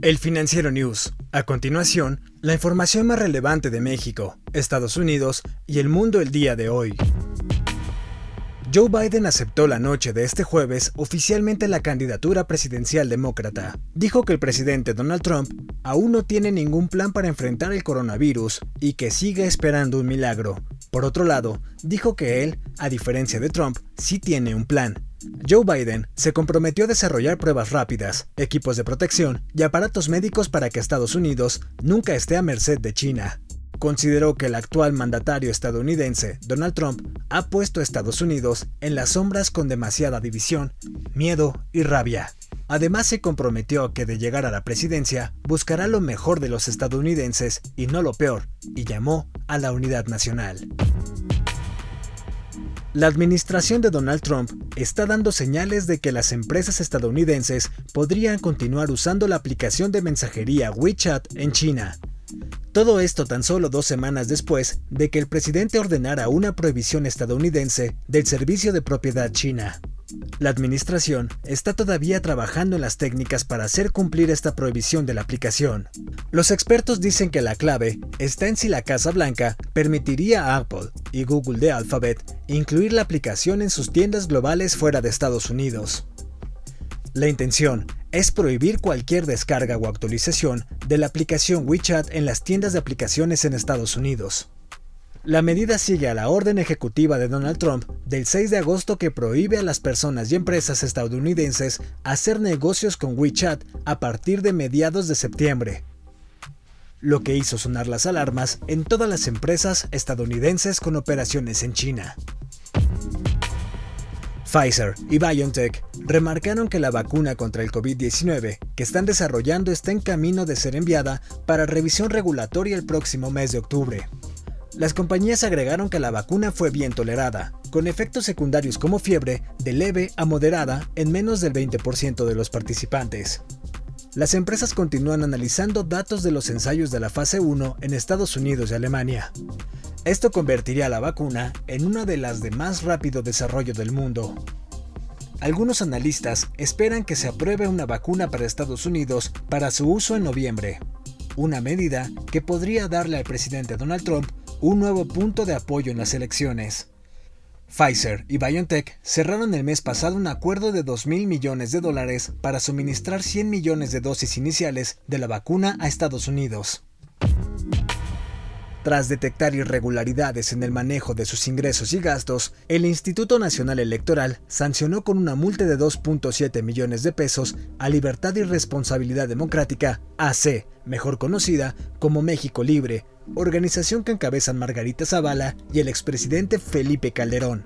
El Financiero News. A continuación, la información más relevante de México, Estados Unidos y el mundo el día de hoy. Joe Biden aceptó la noche de este jueves oficialmente la candidatura presidencial demócrata. Dijo que el presidente Donald Trump aún no tiene ningún plan para enfrentar el coronavirus y que sigue esperando un milagro. Por otro lado, dijo que él, a diferencia de Trump, sí tiene un plan. Joe Biden se comprometió a desarrollar pruebas rápidas, equipos de protección y aparatos médicos para que Estados Unidos nunca esté a merced de China consideró que el actual mandatario estadounidense, Donald Trump, ha puesto a Estados Unidos en las sombras con demasiada división, miedo y rabia. Además se comprometió a que de llegar a la presidencia buscará lo mejor de los estadounidenses y no lo peor, y llamó a la unidad nacional. La administración de Donald Trump está dando señales de que las empresas estadounidenses podrían continuar usando la aplicación de mensajería WeChat en China, todo esto tan solo dos semanas después de que el presidente ordenara una prohibición estadounidense del servicio de propiedad china. La administración está todavía trabajando en las técnicas para hacer cumplir esta prohibición de la aplicación. Los expertos dicen que la clave está en si la Casa Blanca permitiría a Apple y Google de Alphabet incluir la aplicación en sus tiendas globales fuera de Estados Unidos. La intención es prohibir cualquier descarga o actualización de la aplicación WeChat en las tiendas de aplicaciones en Estados Unidos. La medida sigue a la orden ejecutiva de Donald Trump del 6 de agosto que prohíbe a las personas y empresas estadounidenses hacer negocios con WeChat a partir de mediados de septiembre, lo que hizo sonar las alarmas en todas las empresas estadounidenses con operaciones en China. Pfizer y BioNTech remarcaron que la vacuna contra el COVID-19 que están desarrollando está en camino de ser enviada para revisión regulatoria el próximo mes de octubre. Las compañías agregaron que la vacuna fue bien tolerada, con efectos secundarios como fiebre de leve a moderada en menos del 20% de los participantes. Las empresas continúan analizando datos de los ensayos de la fase 1 en Estados Unidos y Alemania. Esto convertiría la vacuna en una de las de más rápido desarrollo del mundo. Algunos analistas esperan que se apruebe una vacuna para Estados Unidos para su uso en noviembre, una medida que podría darle al presidente Donald Trump un nuevo punto de apoyo en las elecciones. Pfizer y BioNTech cerraron el mes pasado un acuerdo de 2 mil millones de dólares para suministrar 100 millones de dosis iniciales de la vacuna a Estados Unidos. Tras detectar irregularidades en el manejo de sus ingresos y gastos, el Instituto Nacional Electoral sancionó con una multa de 2.7 millones de pesos a Libertad y Responsabilidad Democrática, AC, mejor conocida como México Libre, organización que encabezan Margarita Zavala y el expresidente Felipe Calderón.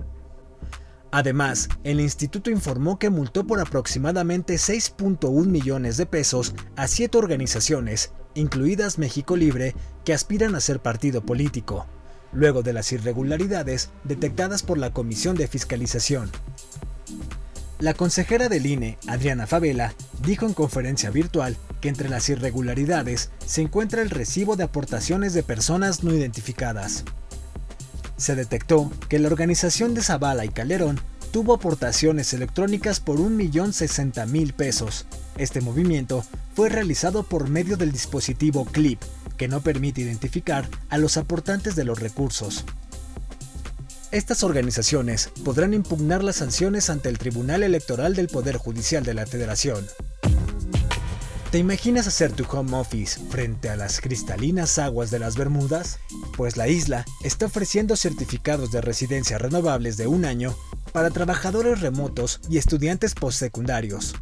Además, el instituto informó que multó por aproximadamente 6.1 millones de pesos a siete organizaciones, incluidas México Libre, que aspiran a ser partido político, luego de las irregularidades detectadas por la Comisión de Fiscalización. La consejera del INE, Adriana Favela, dijo en conferencia virtual que entre las irregularidades se encuentra el recibo de aportaciones de personas no identificadas se detectó que la organización de Zavala y Calderón tuvo aportaciones electrónicas por 1.060.000 pesos. Este movimiento fue realizado por medio del dispositivo CLIP, que no permite identificar a los aportantes de los recursos. Estas organizaciones podrán impugnar las sanciones ante el Tribunal Electoral del Poder Judicial de la Federación. ¿Te imaginas hacer tu home office frente a las cristalinas aguas de las Bermudas? Pues la isla está ofreciendo certificados de residencia renovables de un año para trabajadores remotos y estudiantes postsecundarios.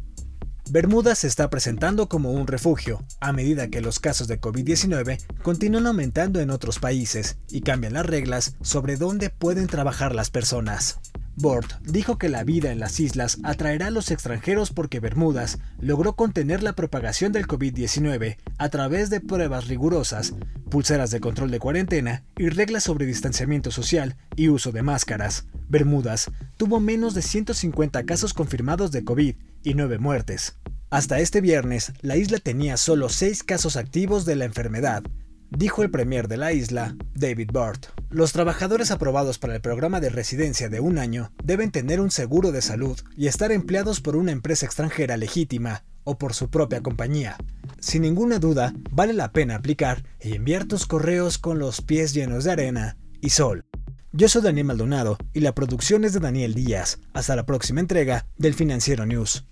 Bermudas se está presentando como un refugio a medida que los casos de COVID-19 continúan aumentando en otros países y cambian las reglas sobre dónde pueden trabajar las personas. Bort dijo que la vida en las islas atraerá a los extranjeros porque Bermudas logró contener la propagación del COVID-19 a través de pruebas rigurosas, pulseras de control de cuarentena y reglas sobre distanciamiento social y uso de máscaras. Bermudas tuvo menos de 150 casos confirmados de COVID y 9 muertes. Hasta este viernes, la isla tenía solo 6 casos activos de la enfermedad, dijo el premier de la isla, David Burt. Los trabajadores aprobados para el programa de residencia de un año deben tener un seguro de salud y estar empleados por una empresa extranjera legítima o por su propia compañía. sin ninguna duda, vale la pena aplicar y enviar tus correos con los pies llenos de arena y sol. Yo soy Daniel Maldonado y la producción es de Daniel Díaz. Hasta la próxima entrega del Financiero News.